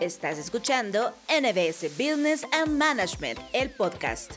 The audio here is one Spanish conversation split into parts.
Estás escuchando NBS Business and Management, el podcast.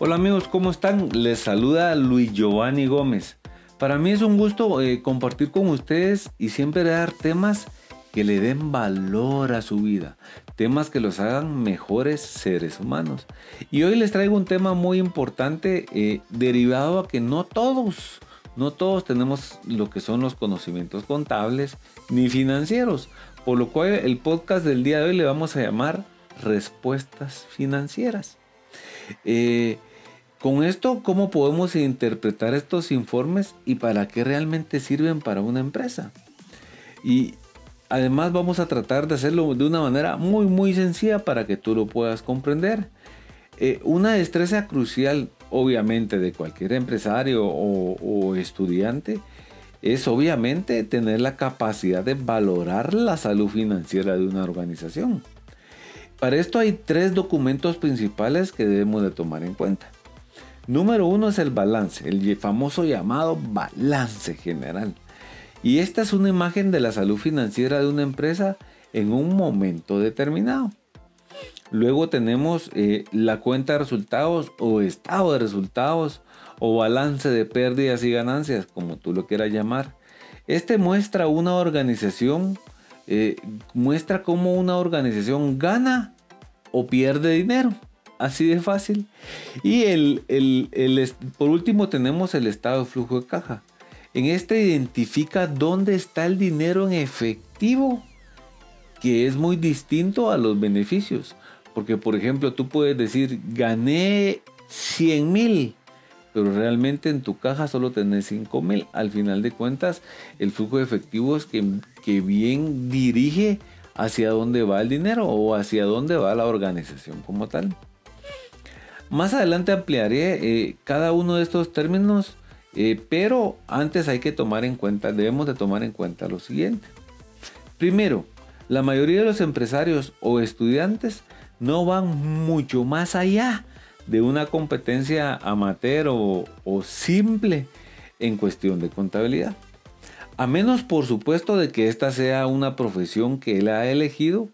Hola amigos, ¿cómo están? Les saluda Luis Giovanni Gómez. Para mí es un gusto eh, compartir con ustedes y siempre dar temas que le den valor a su vida, temas que los hagan mejores seres humanos. Y hoy les traigo un tema muy importante eh, derivado a que no todos no todos tenemos lo que son los conocimientos contables ni financieros, por lo cual el podcast del día de hoy le vamos a llamar respuestas financieras. Eh, con esto, ¿cómo podemos interpretar estos informes y para qué realmente sirven para una empresa? Y además vamos a tratar de hacerlo de una manera muy muy sencilla para que tú lo puedas comprender. Eh, una destreza crucial obviamente de cualquier empresario o, estudiante es obviamente tener la capacidad de valorar la salud financiera de una organización. Para esto hay tres documentos principales que debemos de tomar en cuenta. Número uno es el balance, el famoso llamado balance general. Y esta es una imagen de la salud financiera de una empresa en un momento determinado. Luego tenemos eh, la cuenta de resultados o estado de resultados o balance de pérdidas y ganancias, como tú lo quieras llamar. Este muestra una organización, eh, muestra cómo una organización gana o pierde dinero. Así de fácil. Y el, por último tenemos el estado de flujo de caja. En este identifica dónde está el dinero en efectivo, que es muy distinto a los beneficios. Porque, por ejemplo, tú puedes decir, gané 100 mil, pero realmente en tu caja solo tenés 5 mil. Al final de cuentas, el flujo de efectivo es que, que bien dirige hacia dónde va el dinero o hacia dónde va la organización como tal. Más adelante ampliaré eh, cada uno de estos términos, eh, pero antes hay que tomar en cuenta, debemos de tomar en cuenta lo siguiente. Primero, la mayoría de los empresarios o estudiantes no van mucho más allá de una competencia amateur o, simple en cuestión de contabilidad. A menos por supuesto de que esta sea una profesión que él ha elegido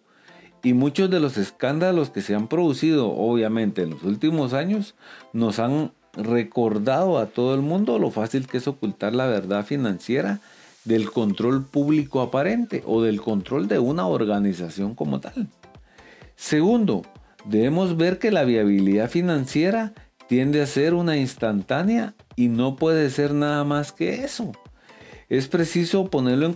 y muchos de los escándalos que se han producido obviamente en los últimos años nos han recordado a todo el mundo lo fácil que es ocultar la verdad financiera del control público aparente o del control de una organización como tal. Segundo, debemos ver que la viabilidad financiera tiende a ser una instantánea y no puede ser nada más que eso. Es preciso ponerlo en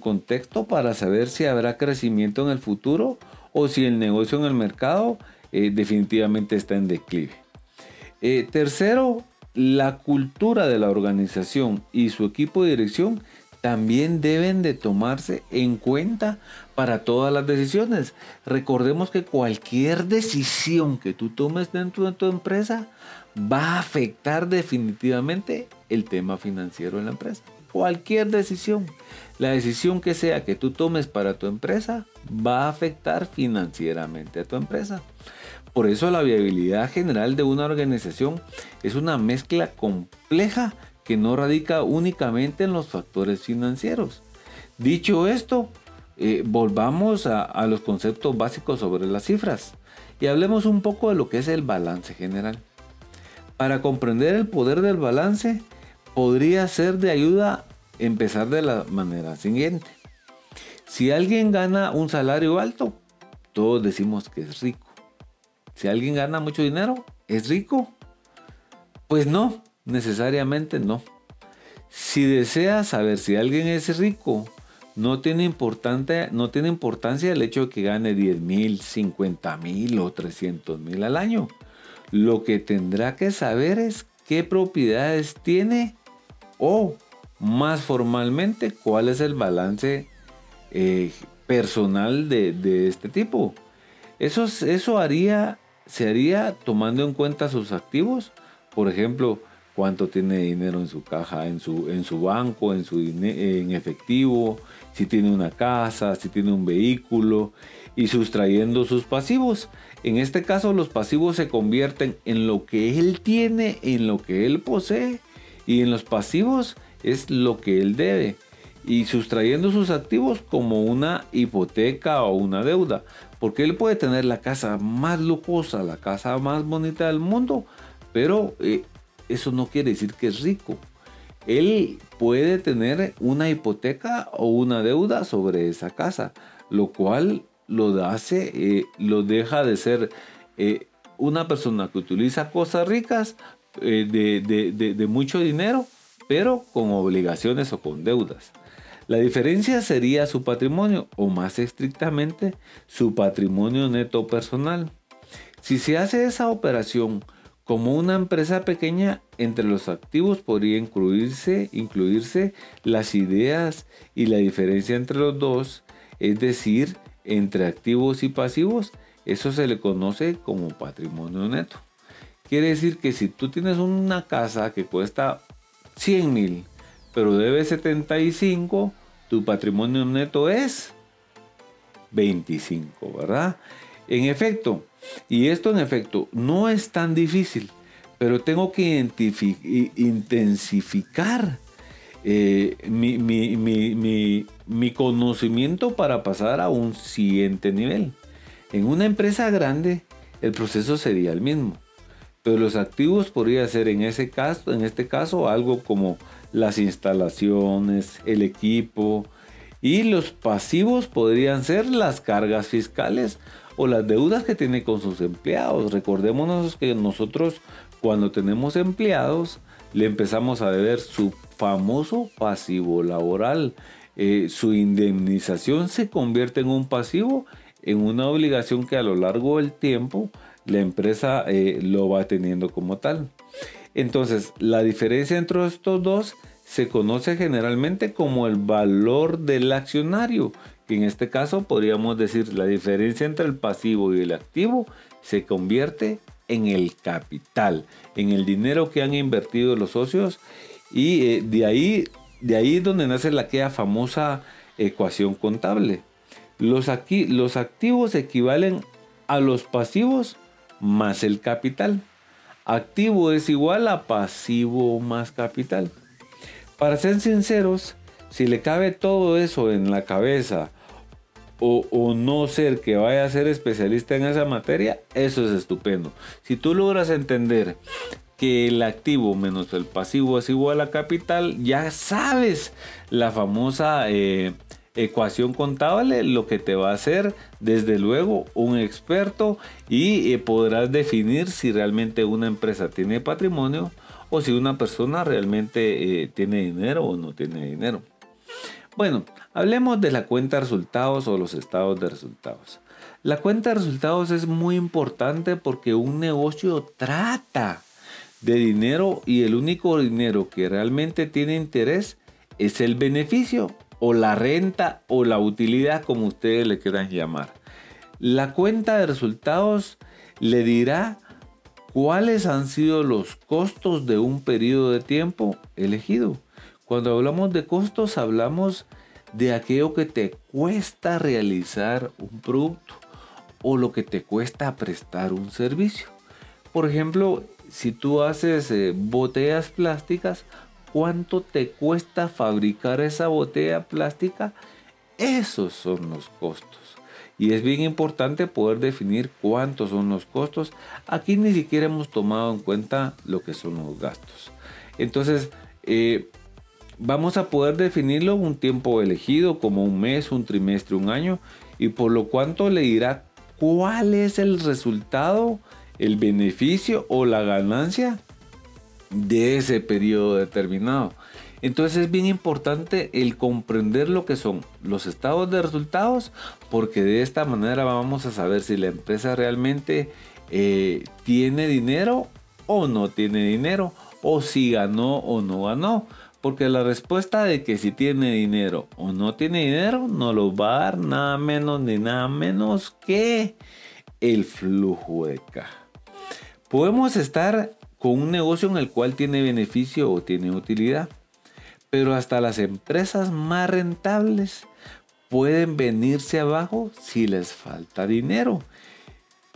contexto, para saber si habrá crecimiento en el futuro o si el negocio en el mercado eh, definitivamente está en declive. Eh, tercero, la cultura de la organización y su equipo de dirección también deben de tomarse en cuenta para todas las decisiones. Recordemos que cualquier decisión que tú tomes dentro de tu empresa va a afectar definitivamente el tema financiero de la empresa. Cualquier decisión, la decisión que sea que tú tomes para tu empresa va a afectar financieramente a tu empresa. Por eso la viabilidad general de una organización es una mezcla compleja que no radica únicamente en los factores financieros. Dicho esto, eh, volvamos a, los conceptos básicos sobre las cifras y hablemos un poco de lo que es el balance general. Para comprender el poder del balance, podría ser de ayuda empezar de la manera siguiente. Si alguien gana un salario alto, todos decimos que es rico. Si alguien gana mucho dinero, ¿es rico? Pues no, Necesariamente no. Si deseas saber si alguien es rico, no tiene, no tiene importancia el hecho de que gane 10 mil, 50 mil o 300 mil al año. Lo que tendrá que saber es qué propiedades tiene o más formalmente cuál es el balance eh, personal de, este tipo. Eso, eso haría, se haría tomando en cuenta sus activos. Por ejemplo, cuánto tiene dinero en su caja, en su, en su banco, en, su, en efectivo, si tiene una casa, si tiene un vehículo y sustrayendo sus pasivos. En este caso los pasivos se convierten en lo que él tiene, en lo que él posee y en los pasivos es lo que él debe y sustrayendo sus activos como una hipoteca o una deuda. Porque él puede tener la casa más lujosa, la casa más bonita del mundo, pero eh, eso no quiere decir que es rico. Él puede tener una hipoteca o una deuda sobre esa casa, lo cual lo hace, eh, lo deja de ser eh, una persona que utiliza cosas ricas de mucho dinero, pero con obligaciones o con deudas. La diferencia sería su patrimonio o más estrictamente su patrimonio neto personal. Si se hace esa operación como una empresa pequeña, entre los activos podría incluirse, incluirse las ideas y la diferencia entre los dos, es decir, entre activos y pasivos, eso se le conoce como patrimonio neto. Quiere decir que si tú tienes una casa que cuesta 100 mil, pero debe 75, tu patrimonio neto es 25, ¿verdad? En efecto, y esto en efecto no es tan difícil, pero tengo que intensificar eh, mi, mi, conocimiento para pasar a un siguiente nivel. En una empresa grande, el proceso sería el mismo, pero los activos podría ser en, ese caso, en este caso algo como las instalaciones, el equipo y los pasivos podrían ser las cargas fiscales o las deudas que tiene con sus empleados. Recordémonos que nosotros cuando tenemos empleados le empezamos a deber su famoso pasivo laboral. Eh, su indemnización se convierte en un pasivo, en una obligación que a lo largo del tiempo la empresa eh, lo va teniendo como tal. Entonces, la diferencia entre estos dos se conoce generalmente como el valor del accionario, que en este caso podríamos decir la diferencia entre el pasivo y el activo se convierte en el capital, en el dinero que han invertido los socios y eh, de ahí de ahí es donde nace la aquella famosa ecuación contable. Los, aquí, los activos equivalen a los pasivos más el capital. Activo es igual a pasivo más capital. Para ser sinceros, si le cabe todo eso en la cabeza o, no ser que vaya a ser especialista en esa materia, eso es estupendo. Si tú logras entender que el activo menos el pasivo es igual a capital, ya sabes la famosa eh, ecuación contable lo que te va a hacer desde luego un experto y eh, podrás definir si realmente una empresa tiene patrimonio o si una persona realmente eh, tiene dinero o no tiene dinero. Bueno, hablemos de la cuenta de resultados o los estados de resultados. La cuenta de resultados es muy importante porque un negocio trata de dinero y el único dinero que realmente tiene interés es el beneficio o la renta o la utilidad como ustedes le quieran llamar. La cuenta de resultados le dirá cuáles han sido los costos de un periodo de tiempo elegido. Cuando hablamos de costos hablamos de aquello que te cuesta realizar un producto o lo que te cuesta prestar un servicio. Por ejemplo, si tú haces eh, botellas plásticas, cuánto te cuesta fabricar esa botella plástica, esos son los costos. Y es bien importante poder definir cuántos son los costos. Aquí ni siquiera hemos tomado en cuenta lo que son los gastos. Entonces, eh, vamos a poder definirlo un tiempo elegido, como un mes, un trimestre, un año, y por lo cuanto le dirá cuál es el resultado, el beneficio o la ganancia de ese periodo determinado. Entonces es bien importante el comprender lo que son los estados de resultados porque de esta manera vamos a saber si la empresa realmente eh, tiene dinero o no tiene dinero o si ganó o no ganó. Porque la respuesta de que si tiene dinero o no tiene dinero no lo va a dar nada menos ni nada menos que el flujo de caja. Podemos estar con un negocio en el cual tiene beneficio o tiene utilidad. Pero hasta las empresas más rentables pueden venirse abajo si les falta dinero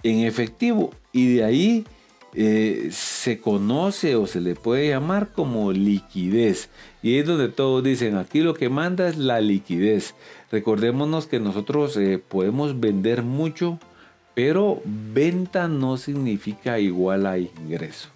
en efectivo. Y de ahí eh, se conoce o se le puede llamar como liquidez. Y es donde todos dicen, aquí lo que manda es la liquidez. Recordémonos que nosotros eh, podemos vender mucho, pero venta no significa igual a ingreso.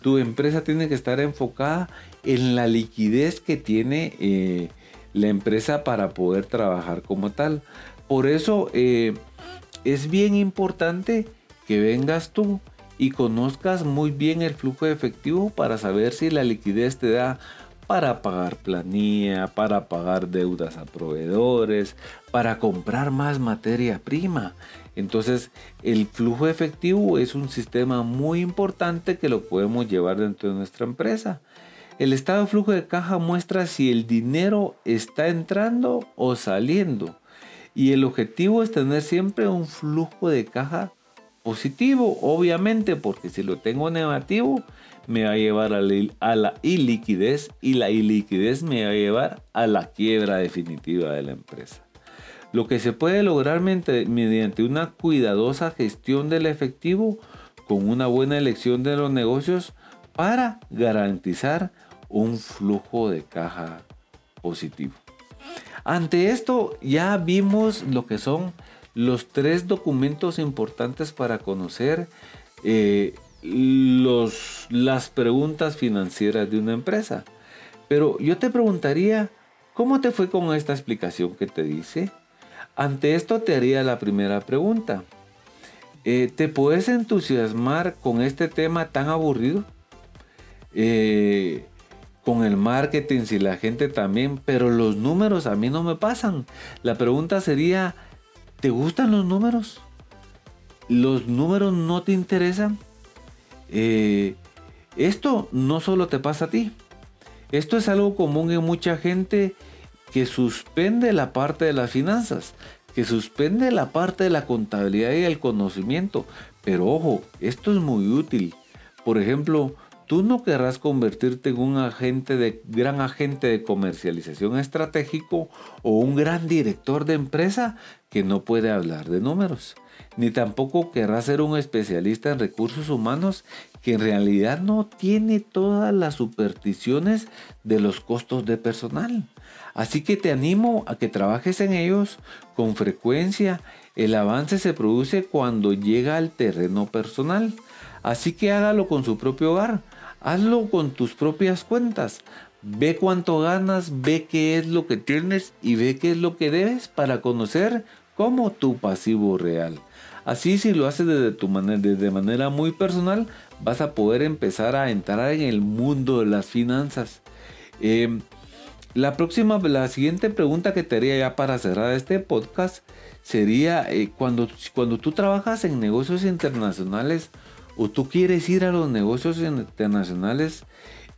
Tu empresa tiene que estar enfocada en la liquidez que tiene eh, la empresa para poder trabajar como tal. Por eso es bien importante que vengas tú y conozcas muy bien el flujo de efectivo para saber si la liquidez te da para pagar planilla, para pagar deudas a proveedores, para comprar más materia prima. Entonces, el flujo efectivo es un sistema muy importante que lo podemos llevar dentro de nuestra empresa. El estado de flujo de caja muestra si el dinero está entrando o saliendo. Y el objetivo es tener siempre un flujo de caja positivo, obviamente, porque si lo tengo negativo, me va a llevar a la, iliquidez y la iliquidez me va a llevar a la quiebra definitiva de la empresa. Lo que se puede lograr mediante una cuidadosa gestión del efectivo con una buena elección de los negocios para garantizar un flujo de caja positivo. Ante esto ya vimos lo que son los tres documentos importantes para conocer eh, los, las preguntas financieras de una empresa. Pero yo te preguntaría, ¿cómo te fue con esta explicación que te dice? Ante esto te haría la primera pregunta. Eh, ¿Te puedes entusiasmar con este tema tan aburrido? Eh, con el marketing, si la gente también, pero los números a mí no me pasan. La pregunta sería, ¿te gustan los números? ¿Los números no te interesan? Eh, esto no solo te pasa a ti. Esto es algo común en mucha gente que suspende la parte de las finanzas, que suspende la parte de la contabilidad y el conocimiento. Pero ojo, esto es muy útil. Por ejemplo, Tú no querrás convertirte en un agente de, gran agente de comercialización estratégico o un gran director de empresa que no puede hablar de números. Ni tampoco querrás ser un especialista en recursos humanos que en realidad no tiene todas las supersticiones de los costos de personal. Así que te animo a que trabajes en ellos con frecuencia. El avance se produce cuando llega al terreno personal. Así que hágalo con su propio hogar Hazlo con tus propias cuentas. Ve cuánto ganas, ve qué es lo que tienes y ve qué es lo que debes para conocer como tu pasivo real. Así si lo haces desde tu manera, de manera muy personal, vas a poder empezar a entrar en el mundo de las finanzas. Em, la próxima, la siguiente pregunta que te haría ya para cerrar este podcast sería eh, cuando, cuando tú trabajas en negocios internacionales, o tú quieres ir a los negocios internacionales,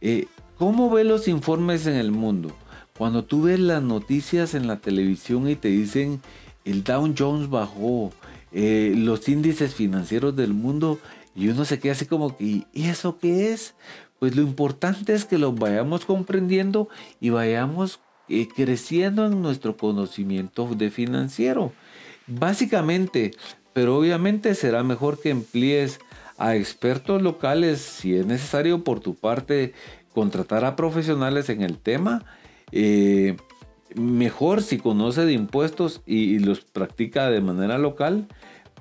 eh, ¿cómo ves los informes en el mundo? Cuando tú ves las noticias en la televisión y te dicen el Dow Jones bajó, eh, los índices financieros del mundo, y uno se queda así como que, ¿y eso qué es? Pues lo importante es que lo vayamos comprendiendo y vayamos eh, creciendo en nuestro conocimiento de financiero. Básicamente, pero obviamente será mejor que emplees a expertos locales si es necesario por tu parte contratar a profesionales en el tema. Eh, mejor si conoce de impuestos y, los practica de manera local,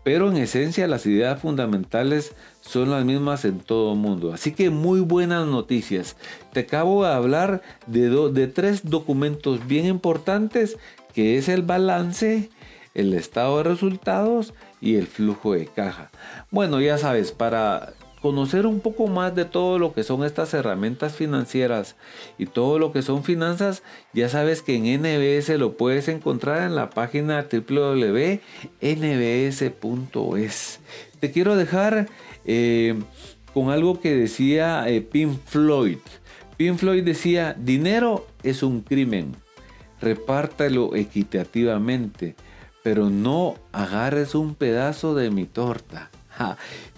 pero en esencia las ideas fundamentales son las mismas en todo el mundo. Así que muy buenas noticias. Te acabo de hablar de, de tres documentos bien importantes que es el balance, el estado de resultados y el flujo de caja. Bueno, ya sabes, para conocer un poco más de todo lo que son estas herramientas financieras y todo lo que son finanzas, ya sabes que en NBS lo puedes encontrar en la página www.nbs.es. Te quiero dejar eh, con algo que decía eh, Pink Floyd. Pink Floyd decía, dinero es un crimen, repártelo equitativamente pero no agarres un pedazo de mi torta.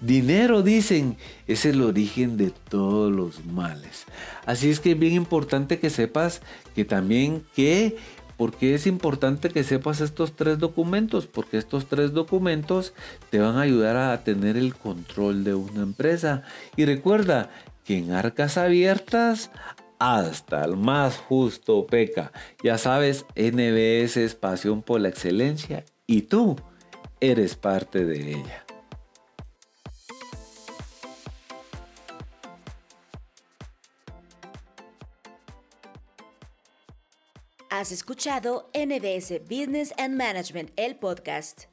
Dinero, dicen, es el origen de todos los males. Así es que es bien importante que sepas que también que ¿Por qué es importante que sepas estos tres documentos? Porque estos tres documentos te van a ayudar a tener el control de una empresa. Y recuerda que en arcas abiertas hasta el más justo peca. Ya sabes, NBS es pasión por la excelencia y tú eres parte de ella. Has escuchado NBS Business and Management, el podcast.